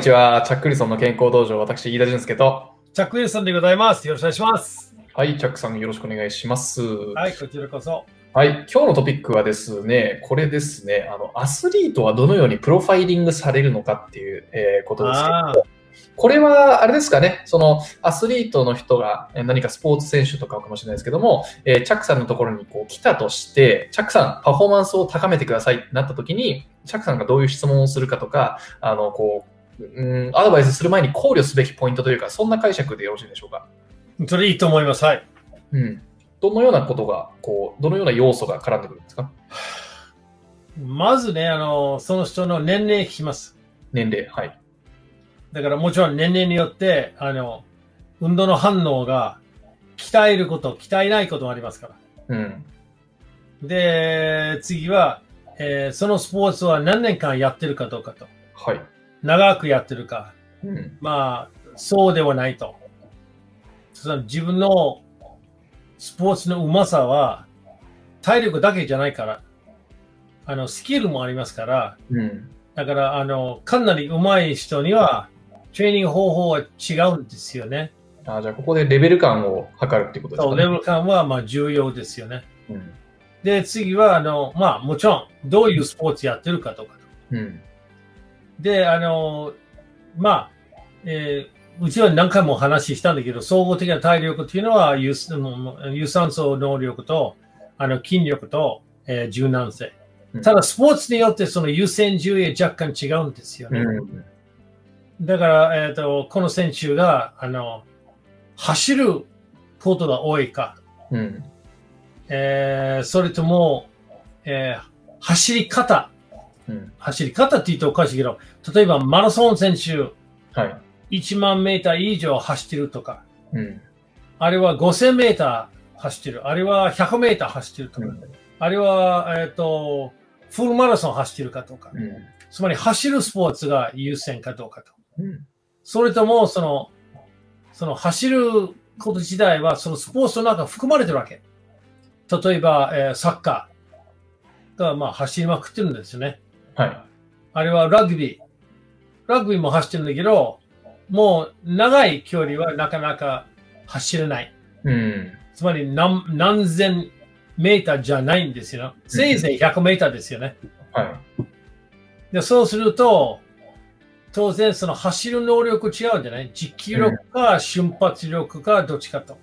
にちは。チャック・リソンの健康道場、私、飯田俊介と。チャック・ウィルソンでございます。よろしくお願いします。はい、チャックさんよろしくお願いします。ははい、こちらこそ。い、今日のトピックはですね、これですね、あの、アスリートはどのようにプロファイリングされるのかっていう、えーことですけどあこれは、あれですかね、そのアスリートの人がえー何かスポーツ選手とかかもしれないですけども、えーチャックさんのところにこう来たとして、チャックさん、パフォーマンスを高めてくださいってなった時に、チャックさんがどういう質問をするかとか、あの、こう、うん、アドバイスする前に考慮すべきポイントというか、そんな解釈でよろしいでしょうか？それいいと思います。はい。うん。どのようなことが、こう、どのような要素が絡んでくるんですか？まずね、あの、その人の年齢聞きます。年齢。はい。だからもちろん年齢によって、あの、運動の反応が鍛えること、鍛えないこともありますから。うん。で、次は、えーそのスポーツは何年間やってるかどうかと。はい。長くやってるか。うん。まあ、そうではないと。その自分のスポーツのうまさは体力だけじゃないから、あの、スキルもありますから、うん。だから、あの、かなり上手い人には、トレーニング方法は違うんですよね。あじゃあ、ここでレベル感を測るってことですかね。レベル感はまあ重要ですよね。うん。で、次は、あの、まあ、もちろん、どういうスポーツやってるかとかと。うん。で、あの、まあ、えーうちは何回も話したんだけど、総合的な体力っていうのは有、有酸素能力と、あの、筋力と、えー柔軟性うん。ただ、スポーツによってその優先順位は若干違うんですよね。うん。だから、えっ、と、この選手が、あの、走ることが多いか、うん。えーそれとも、えー走り方、うん。走り方って言うとおかしいけど、例えばマラソン選手、はい。1万メーター以上走ってるとか、うん。あれは5000メーター走ってる、あれは100メーター走ってるとか、あれは、えっ、と、フルマラソン走ってるかとか、うん。つまり走るスポーツが優先かどうかと。うん。それとも、その、その走ること自体は、そのスポーツの中に含まれてるわけ。例えば、えーサッカーが、まあ、走りまくってるんですよね。はい。あれはラグビー。ラグビーも走ってるんだけど、もう長い距離はなかなか走れない。うん。つまり何何千メーターじゃないんですよ。せいぜい100メーターですよね。はい。でそうすると、当然その走る能力違うんじゃない？持久力か瞬発力かどっちかと。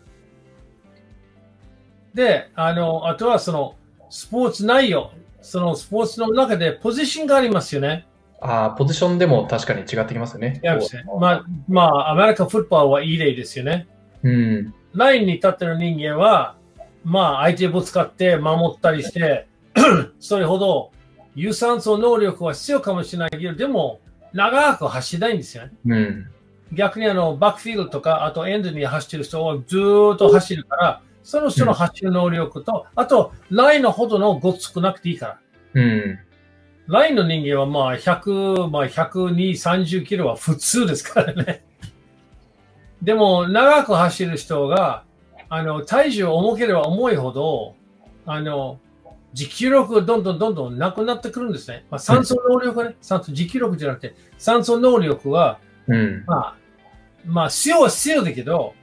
で、あの、あとはそのスポーツ内容、そのスポーツの中でポジションがありますよね。ああ、ポジションでも確かに違ってきますよね。まあ、まあ、アメリカフットボールはいい例ですよね。うん。ラインに立ってる人間は、まあ、相手ぶつかって守ったりして、それほど有酸素能力は必要かもしれないけど、でも、長く走りたいんですよね。うん。逆にあの、バックフィールドとか、あとエンドに走ってる人はずーっと走るから、その人の走る能力と、あと、ラインのほどのごつくなくていいから。うん。ラインの人間はまあ100、まあ102、30キロは普通ですからね。でも長く走る人が、あの、体重重ければ重いほど、あの、持久力がどんどんどんどんなくなってくるんですね。まあ、酸素能力がね、酸素、持久力じゃなくて、酸素能力は、うん。まあ、まあ、必要は必要だけど、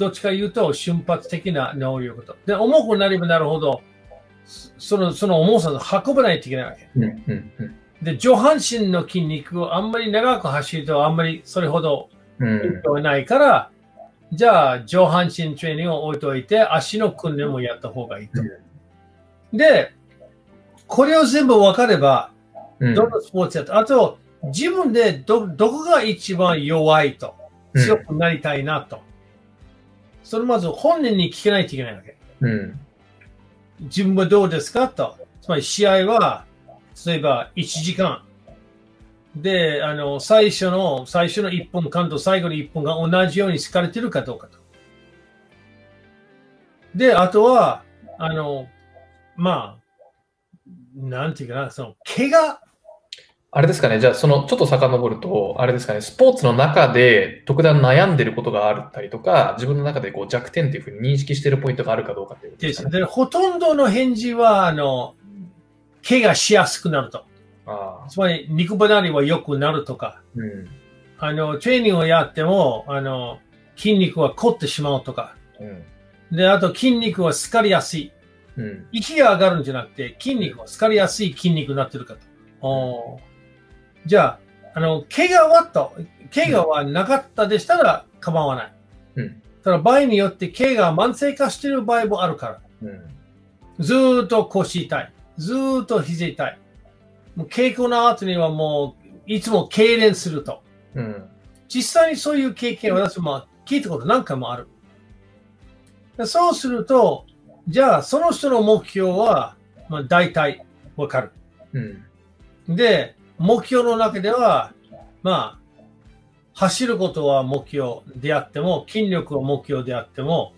どっちか言うと瞬発的な能力と。で、重くなればなるほど、その、その重さを運ばないといけないわけ。うん。うん。うん。で、上半身の筋肉をあんまり長く走るとあんまりそれほどうん。はないから、じゃあ上半身トレーニングを置いといて足の訓練もやった方がいいと。で、これを全部分かれば、うん。どのスポーツやと、あと自分でど、どこが一番弱いと、強くなりたいなと。それまず本人に聞けないといけないわけ。うん。自分はどうですかと。つまり試合は、例えば1時間。で、あの、最初の、最初の1分間と最後の1分が同じように好かれてるかどうかと。で、あとは、あの、まあ、なんていうかな、その、怪我。あれですかね、じゃあ、その、ちょっと遡ると、あれですかね、スポーツの中で特段悩んでることがあったりとか、自分の中でこう弱点っていうふうに認識してるポイントがあるかどうかっていうことでですかね。でほとんどの返事は、あの、怪我しやすくなると。ああ。つまり肉離れは良くなるとか、うん。あの、トレーニングをやっても、あの、筋肉は凝ってしまうとか、うん。で、あと筋肉は疲れやすい。うん。息が上がるんじゃなくて、筋肉は疲れやすい筋肉になってるかと。おーじゃあ、あの、怪我はと、怪我はなかったでしたら構わない。うんただ場合によって怪我が慢性化している場合もあるから。うん。ずーっと腰痛い。ずーっと肘痛い。もう稽古の後にはもう、いつも痙攣すると。うん。実際にそういう経験を私も聞いたこと何回もある。でそうすると、じゃあその人の目標は、まあ、大体わかる。うん。で、目標の中では、まあ、走ることは目標であっても、筋力は目標であっても、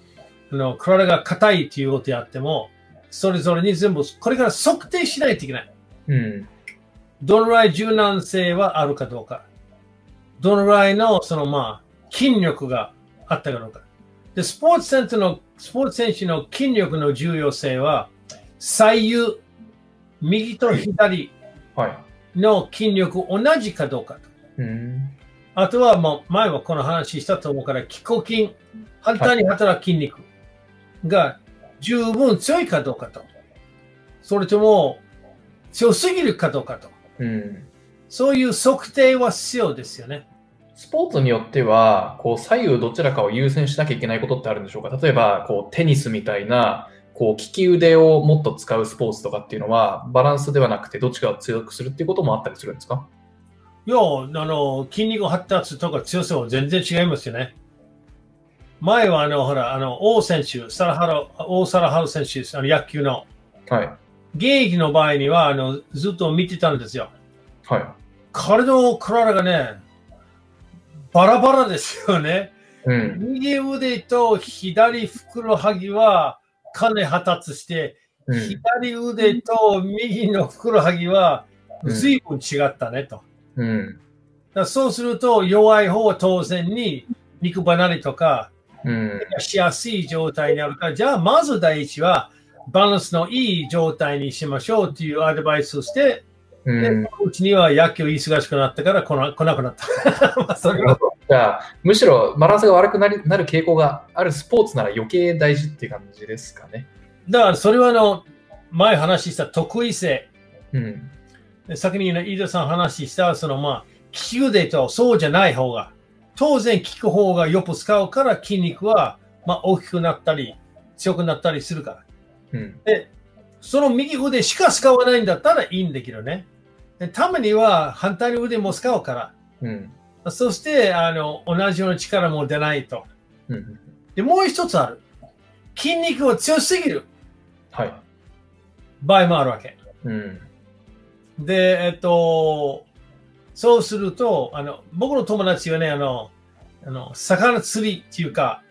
あの体が硬いということであっても、それぞれに全部、これから測定しないといけない。うん。どのぐらい柔軟性はあるかどうか。どのぐらいの、そのまあ、筋力があったかどうか。で、スポーツ選手の、スポーツ選手の筋力の重要性は、左右、右と左はい。の筋力同じかどうかと。うん。あとは、もう前はこの話したと思うから、気候筋、反対に働く筋肉が十分強いかどうかと。それとも、強すぎるかどうかと。うん。そういう測定は必要ですよね。スポーツによっては、こう、左右どちらかを優先しなきゃいけないことってあるんでしょうか？例えば、こう、テニスみたいな、こう、利き腕をもっと使うスポーツとかっていうのは、バランスではなくて、どっちかを強くするっていうこともあったりするんですか？いや、あの、筋肉発達とか強さは全然違いますよね。前は、あの、ほら、あの、王選手、サラハラ、王サラハル選手、あの野球の、はい。現役の場合には、あの、ずっと見てたんですよ。はい。彼の体がね、バラバラですよね。うん。右腕と左ふくらはぎはかなり発達して、うん。左腕と右のふくらはぎはうん随分違ったねと。うん。だそうすると弱い方は当然に肉離れとかうん。しやすい状態にあるから、じゃあまず第一はバランスのいい状態にしましょうというアドバイスをして、うん。うちには野球忙しくなったから来な来なくなった。まあそれはじゃあ、むしろバランスが悪くなりなる傾向があるスポーツなら余計大事っていう感じですかね。だからそれはあの前話した得意性。うん。先にね飯田さん話したそのまあ利き腕とそうじゃない方が当然効く方がよく使うから筋肉はまあ大きくなったり強くなったりするから。うん。で、その右腕しか使わないんだったらいいんだけどね。でたまには反対の腕も使うから。うん。そして、あの、同じような力も出ないと。うん。で、もう一つある。筋肉が強すぎるはい。場合もあるわけ。うん。で、えっと、そうすると、あの、僕の友達はね、あの、あの、魚釣りっていうか、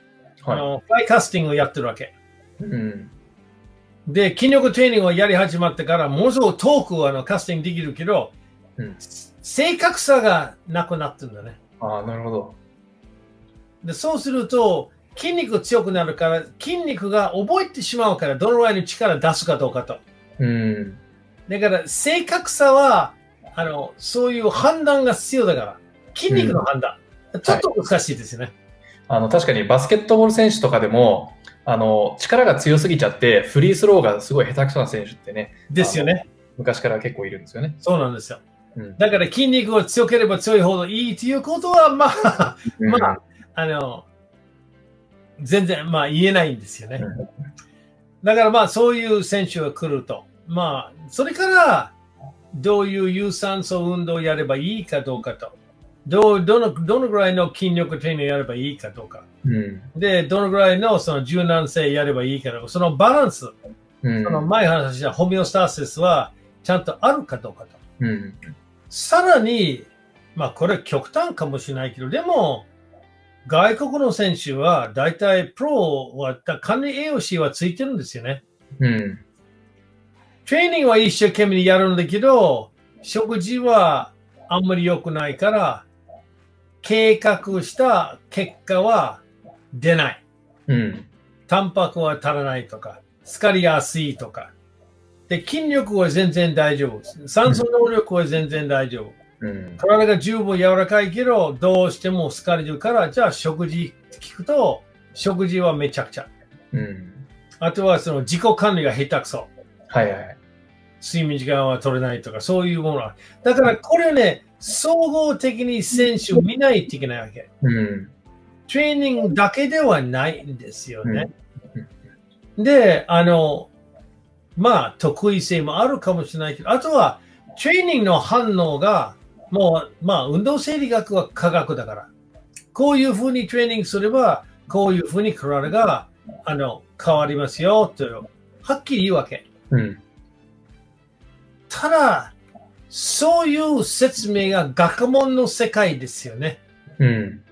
あはの、フライカスティングをやってるわけ。い。うん。で、筋力トレーニングをやり始まってから、ものすごく遠くあのカスティングできるけど、うん正確さがなくなってるんだね。ああ、なるほど。で、そうすると、筋肉強くなるから、筋肉が覚えてしまうから、どのぐらいの力出すかどうかと。うん。だから、正確さは、あの、そういう判断が必要だから、筋肉の判断。ちょっと難しいですよね。あの、確かにバスケットボール選手とかでも、あの、力が強すぎちゃって、フリースローがすごい下手くそな選手ってね、ですよね。昔から結構いるんですよね。そうなんですよ。うん。だから筋肉が強ければ強いほどいいということは、まあ、まあ、あの、全然、まあ言えないんですよね。うんだからまあそういう選手が来ると。まあ、それから、どういう有酸素運動をやればいいかどうかと。どうどのどのぐらいの筋力トレーニングをやればいいかどうか。うん。で、どのぐらいのその柔軟性やればいいかどうか。そのバランス、うん。その前話したホメオスタシスはちゃんとあるかどうかと。うん。さらに、まあこれ極端かもしれないけど、でも、外国の選手は大体プロは管理栄養士はついてるんですよね。うん。トレーニングは一生懸命にやるんだけど、食事はあんまり良くないから、計画した結果は出ない。うん。タンパクは足らないとか、疲れやすいとか。で、筋力は全然大丈夫。酸素能力は全然大丈夫。うん。体が十分柔らかいけど、どうしても疲れるから、じゃあ食事聞くと、食事はめちゃくちゃ。うん。あとはその自己管理が下手くそ。はいはい。睡眠時間は取れないとか、そういうものは。だからこれね、総合的に選手見ないといけないわけ。うん。トレーニングだけではないんですよね。で、あの、まあ、得意性もあるかもしれないけど、あとは、トレーニングの反応が、もう、まあ、運動生理学は科学だから、こういうふうにトレーニングすれば、こういうふうに体が、あの、変わりますよ、と、はっきり言うわけ。うん。ただ、そういう説明が学問の世界ですよね。うん。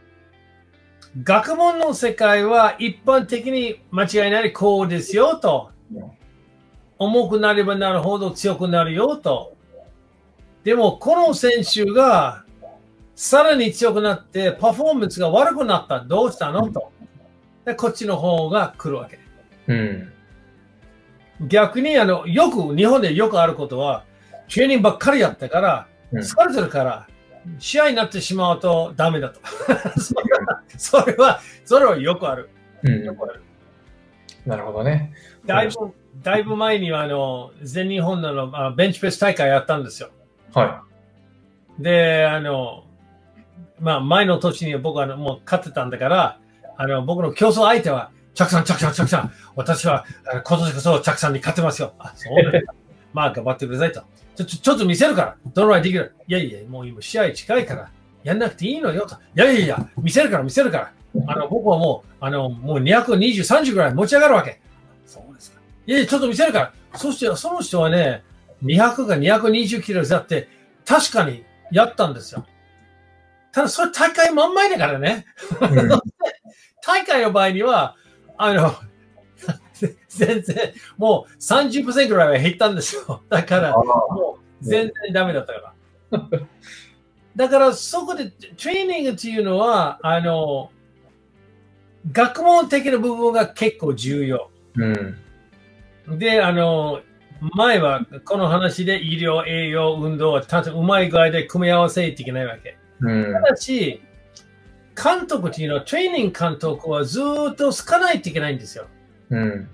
学問の世界は一般的に間違いないこうですよと。重くなればなるほど強くなるよと。でも、この選手がさらに強くなってパフォーマンスが悪くなった。どうしたのと。でこっちの方が来るわけ。うん。逆にあの、よく、日本でよくあることは、トレーニングばっかりやったから、うん疲れてるから、試合になってしまうとダメだと。それは、それは、それはよくある。うんよ。くある。なるほどね。だいぶ、だいぶ前にはあの、全日本のあベンチプレス大会やったんですよ。はで、あの、まあ、前の年に僕はもう勝ってたんだから、あの、僕の競争相手は、チャクさん、チャクさん、チャクさん、私は今年こそチャクさんに勝ってますよ。あ、そうで。まあ、頑張ってくださいと。ちょ、ちょ、ちょっと見せるから。どのぐらいできる？いやいや、もう今試合近いから、やんなくていいのよと。いやいやいや、見せるから、見せるから。あの、僕はもう、あの、もう220、30ぐらい持ち上がるわけ。そうですか。いやちょっと見せるから。そして、その人はね、200が220キロだって、確かにやったんですよ。ただ、それ大会真ん前だからね。い。うん 大会の場合には、あの、全然、もう30%ぐらいは減ったんですよ。だから、もう全然ダメだったから。だから、そこでトレーニングっていうのは、あの、学問的な部分が結構重要。うん。で、あの、前はこの話で医療、栄養、運動はたうまい具合で組み合わせないけないわけ。うんた。だし、監督っていうのは、トレーニング監督はずーっとつかないといけないんですよ。うん。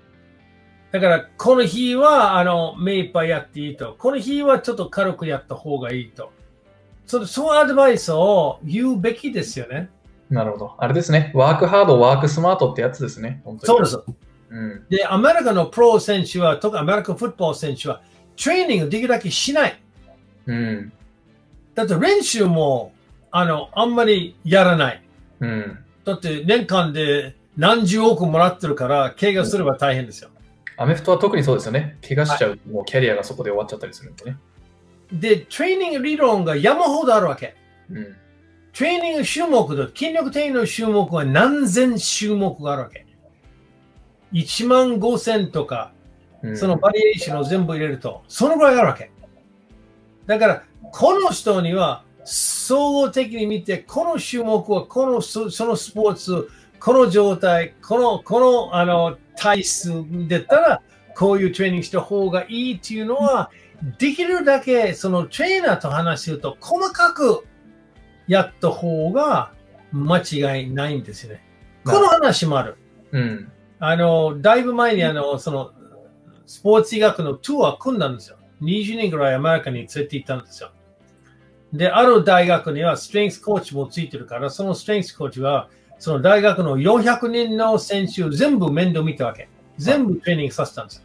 だから、この日は、あの、目いっぱいやっていいと。この日はちょっと軽くやった方がいいと。そのそうアドバイスを言うべきですよね。なるほど。あれですね。ワークハード、ワークスマートってやつですね。本当にそうです。うん。で、アメリカのプロ選手は、特にアメリカフットボール選手は、トレーニングできるだけしない。うん。だって練習も、あの、あんまりやらない。うん。だって年間で何十億もらってるから、怪我すれば大変ですよ。アメフトは特にそうですよね。怪我しちゃうと、もうキャリアがそこで終わっちゃったりするんでね。で、トレーニング理論が山ほどあるわけ。うん。トレーニング種目で、筋力定の種目は何千種目があるわけ。1万5千とか、うんそのバリエーションを全部入れると、そのぐらいあるわけ。だから、この人には、総合的に見て、この種目は、この、そそのスポーツ、この状態、この、この、あの、体質でったら、こういうトレーニングした方がいいっていうのは、できるだけ、そのトレーナーと話すると、細かくやった方が間違いないんですよね。この話もある。うん。あの、だいぶ前にあの、その、スポーツ医学のツアー組んだんですよ。20年ぐらいアメリカに連れて行ったんですよ。で、ある大学にはストレングスコーチもついてるから、そのストレングスコーチは、その大学の400人の選手を全部面倒見たわけ。全部トレーニングさせたんですよ。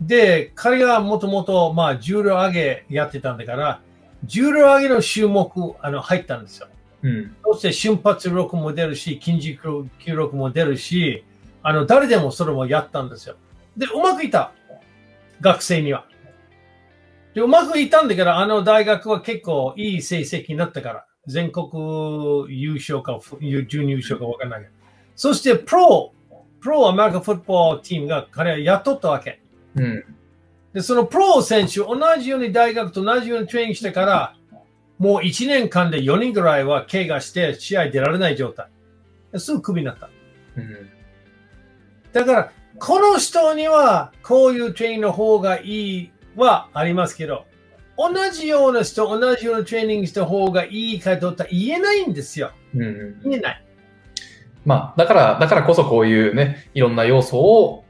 で、彼がもともと、まあ、重量上げやってたんだから、重量上げの種目、あの、入ったんですよ。うん。そして瞬発力も出るし、筋持久力も出るし、あの、誰でもそれもやったんですよ。で、うまくいった。学生には。で、うまくいったんだけど、あの大学は結構いい成績になったから、全国優勝か、準優勝かわかんないけど。そして、プロ、プロアメリカフットボールチームが彼は雇ったわけ。うん。で、そのプロ選手、同じように大学と同じようにトレーニングしてから、もう1年間で4人ぐらいは怪我して試合出られない状態。ですぐクビになった。うん。だから、この人にはこういうトレーニングの方がいいはありますけど、同じような人、同じようなトレーニングした方がいいかとったら言えないんですよ。うんうん言えない。まあ、だから、だからこそこういうね、いろんな要素を、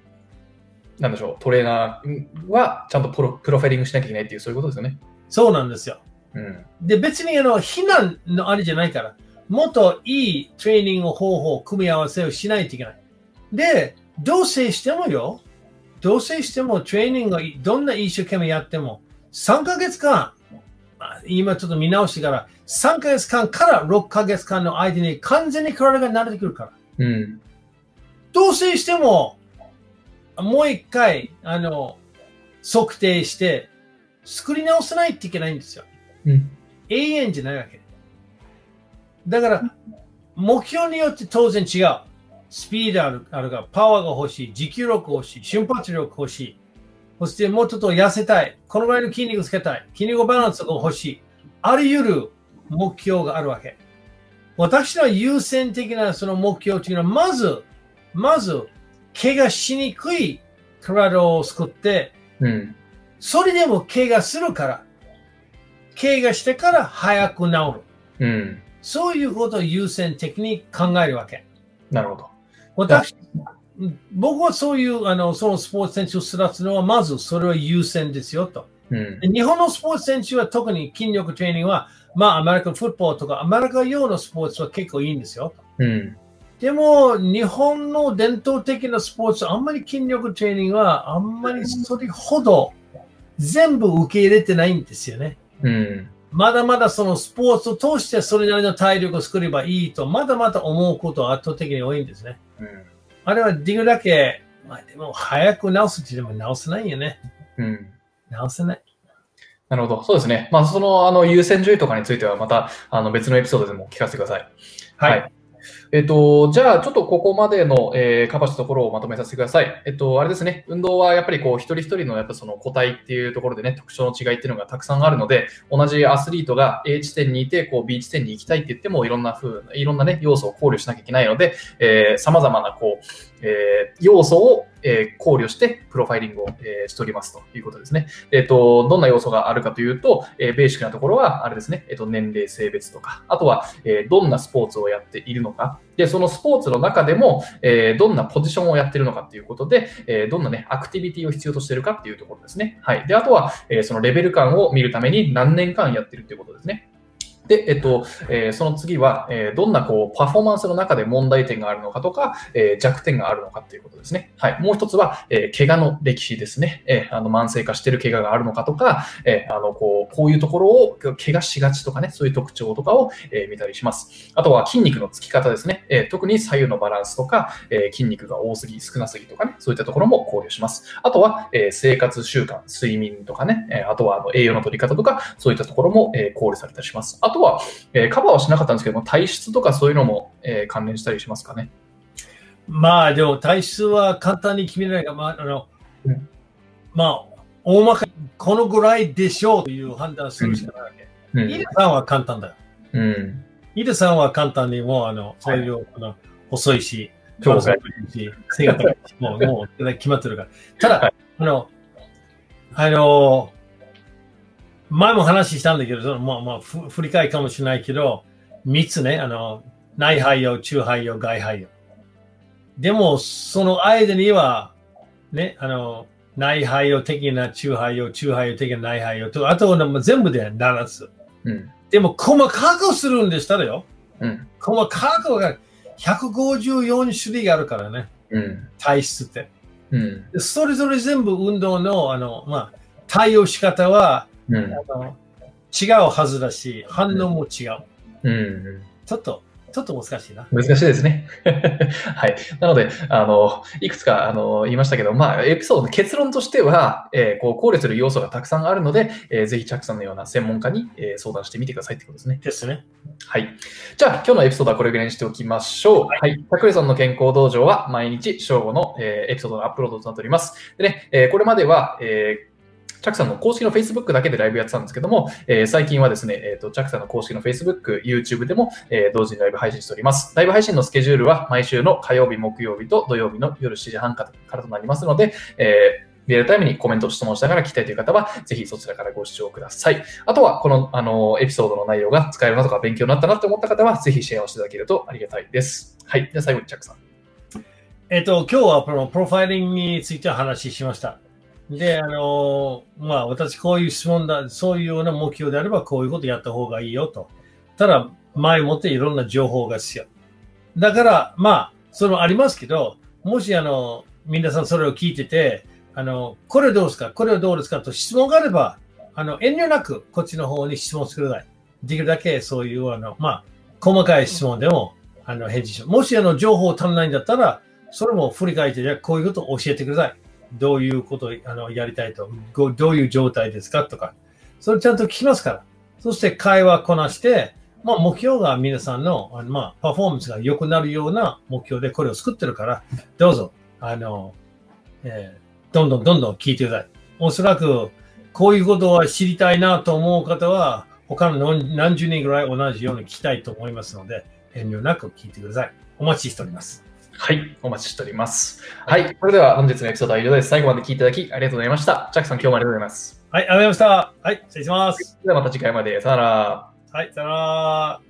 なんでしょう、トレーナーはちゃんとプロプロファイリングしなきゃいけないっていう、そういうことですよね。そうなんですよ。うん。で、別にあの、非難のあれじゃないから、もっといいトレーニング方法、組み合わせをしないといけない。で、同棲してもよ、同棲してもトレーニングをどんな一生懸命やっても、3ヶ月間、あ今ちょっと見直してから、3ヶ月間から6ヶ月間の間に完全に体が慣れてくるから。うん。同棲しても、もう一回、あの、測定して、作り直さないといけないんですよ。うん。永遠じゃないわけ。だから、目標によって当然違う。スピードあるあるが、パワーが欲しい、持久力欲しい、瞬発力欲しい。そしてもうちょっと痩せたい。このぐらいの筋肉つけたい。筋肉バランスが欲しい。あり得る目標があるわけ。私の優先的なその目標というのは、まず、まず、怪我しにくい体を作って、うん。それでも怪我するから、怪我してから早く治る。うん。そういうことを優先的に考えるわけ。なるほど。私、僕はそういう、あの、そのスポーツ選手を育つのは、まずそれは優先ですよと。うん。で日本のスポーツ選手は特に筋力トレーニングは、まあ、アメリカンフットボールとか、アメリカ用のスポーツは結構いいんですよ。うん。でも、日本の伝統的なスポーツ、あんまり筋力トレーニングは、あんまりそれほど全部受け入れてないんですよね。うん。まだまだそのスポーツを通してそれなりの体力を作ればいいと、まだまだ思うことは圧倒的に多いんですね。うん。あれはできるだけ、まあでも早く直すって言っても直せないよね。うん。直せない。なるほど。そうですね。まあ、その、あの、優先順位とかについては、また、あの、別のエピソードでも聞かせてください。はい。えっと、じゃあ、ちょっとここまでの、えーカバしところをまとめさせてください。えっと、あれですね、運動はやっぱりこう、一人一人のやっぱその個体っていうところでね、特徴の違いっていうのがたくさんあるので、同じアスリートが A 地点にいて、こう、B 地点に行きたいって言っても、いろんな風、いろんなね、要素を考慮しなきゃいけないので、えー、様々なこう、えー要素を、え考慮して、プロファイリングを、えーしておりますということですね。えっと、どんな要素があるかというと、えベーシックなところは、あれですね、えっと、年齢、性別とか、あとは、えどんなスポーツをやっているのか、で、そのスポーツの中でも、えどんなポジションをやっているのかっていうことで、えどんなね、アクティビティを必要としているかっていうところですね。はい。で、あとは、えーそのレベル感を見るために何年間やってるっていうことですね。で、えっと、えーその次は、えーどんなこう、パフォーマンスの中で問題点があるのかとか、えー弱点があるのかっていうことですね。はい。もう一つは、えー怪我の歴史ですね。えーあの、慢性化してる怪我があるのかとか、えーあの、こう、こういうところを怪我しがちとかね、そういう特徴とかを、えー見たりします。あとは筋肉のつき方ですね。えー特に左右のバランスとか、えー筋肉が多すぎ、少なすぎとかね、そういったところも考慮します。あとは、えー生活習慣、睡眠とかね、えーあとはあの栄養の取り方とか、そういったところも、えー考慮されたりします。あとは、えーカバーはしなかったんですけども、体質とかそういうのも、えー関連したりしますかね？まあでも体質は簡単に決められないが、まあ、あの、うんまあ、大まかにこのぐらいでしょうという判断をするしかないわけ。うん。イデさんは簡単だよ。うん。イデさんは簡単にもう、あの、そういう、あの細いし、そうですね体し、背が高いし、もう、もう決まってるから。ただ、はいあの、あの、前も話したんだけど、そのまあまあ、ふ振り返りかもしれないけど、3つね、あの、内肺葉、中肺葉、外肺葉。でも、その間には、ね、あの、内肺葉的な中肺葉、中肺葉的な内肺葉と、あとは全部で7つ。うん。でも、細かくするんでしたらよ。うん。細かくが154種類があるからね、うん。体質って。うん。でそれぞれ全部運動の、あの、まあ、対応仕方は、うん。あの違うはずだし、反応も違う。うん。ちょっと、ちょっと難しいな。難しいですね。はい。なので、あの、いくつか、あの、言いましたけど、まあ、エピソードの結論としては、えーこう、考慮する要素がたくさんあるので、えーぜひ、チャックさんのような専門家に、えー相談してみてくださいってことですね。ですね。はい。じゃあ、今日のエピソードはこれぐらいにしておきましょう。はい。タクレソンの健康道場は毎日正午の、えーエピソードのアップロードとなっております。でね、えーこれまでは、えーチャクさんの公式の Facebook だけでライブやってたんですけども、えー、最近はですね、えーと、チャクさんの公式の Facebook、YouTube でも、えー、同時にライブ配信しております。ライブ配信のスケジュールは毎週の火曜日、木曜日と土曜日の夜7時半からとなりますので、えーリアルタイムにコメント、質問しながら聞きたいという方は、ぜひそちらからご視聴ください。あとは、この、あの、エピソードの内容が使えるなとか勉強になったなって思った方は、ぜひシェアをしていただけるとありがたいです。はい。では最後にチャックさん。えっと、今日はこのプロファイリングについてお話ししました。で、あの、まあ、私こういう質問だ、そういうような目標であれば、こういうことやった方がいいよと。ただ、前もっていろんな情報が必要。だから、まあ、そのありますけど、もしあの、皆さんそれを聞いてて、あの、これどうですか？これはどうですか？と質問があれば、あの、遠慮なくこっちの方に質問してください。できるだけそういう、あの、まあ、細かい質問でも、あの、返事し。もしあの、情報足らないんだったら、それも振り返って、こういうことを教えてください。どういうことをあのやりたいと、どういう状態ですかとか、それちゃんと聞きますから。そして会話こなして、まあ、目標が皆さんの、あのまあ、パフォーマンスが良くなるような目標でこれを作ってるから、どうぞ、あの、えー、どんどんどんどん聞いてください。おそらく、こういうことは知りたいなと思う方は、他の何十人ぐらい同じように聞きたいと思いますので、遠慮なく聞いてください。お待ちしております。はい、お待ちしております。はい、それでは本日のエピソードは以上です。最後まで聞いていただきありがとうございました。ジャックさん、今日もありがとうございます。はい、ありがとうございました。はい、失礼します。ではまた次回まで。さよなら。はい、さよなら。